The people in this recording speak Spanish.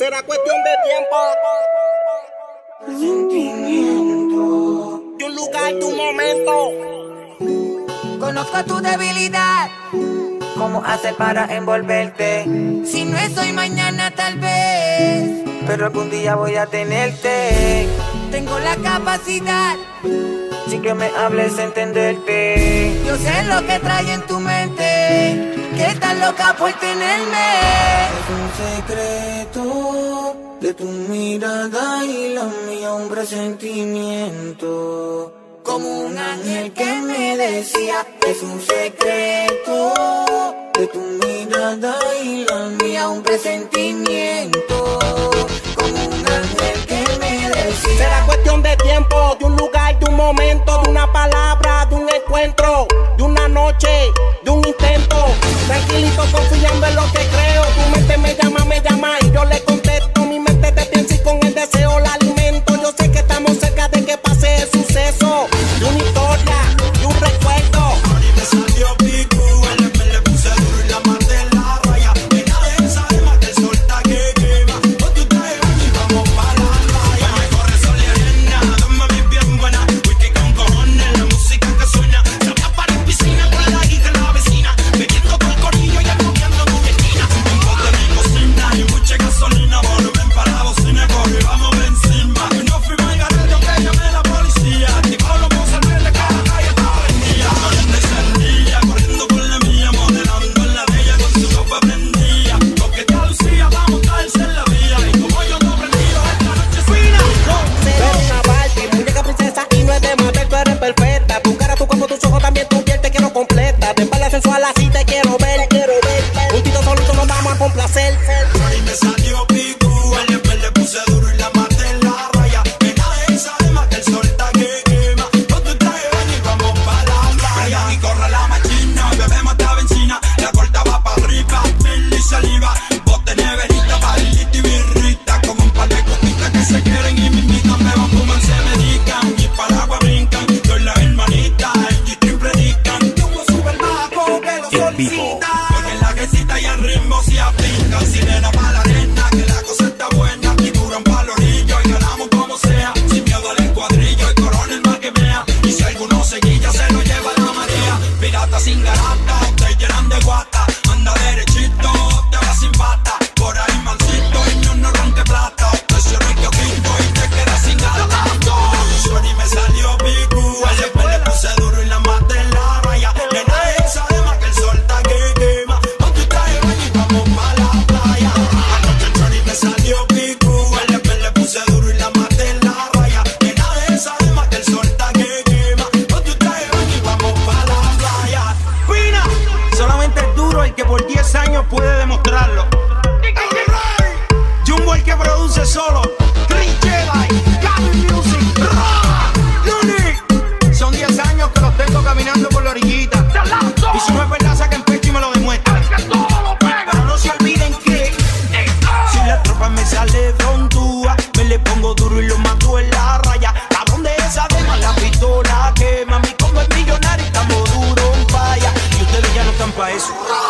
Será cuestión de tiempo. Sentimiento. De lugar, de un momento. Conozco tu debilidad. ¿Cómo hacer para envolverte? Si no es hoy, mañana tal vez. Pero algún día voy a tenerte. Tengo la capacidad. Si que me hables, entenderte. Yo sé lo que trae en tu mente. Que estás loca por tenerme. Es un secreto de tu mirada hila mía un presentimiento. Como un ángel que me decía, es un secreto. De tu mirada y la mía un presentimiento. Sing a nós.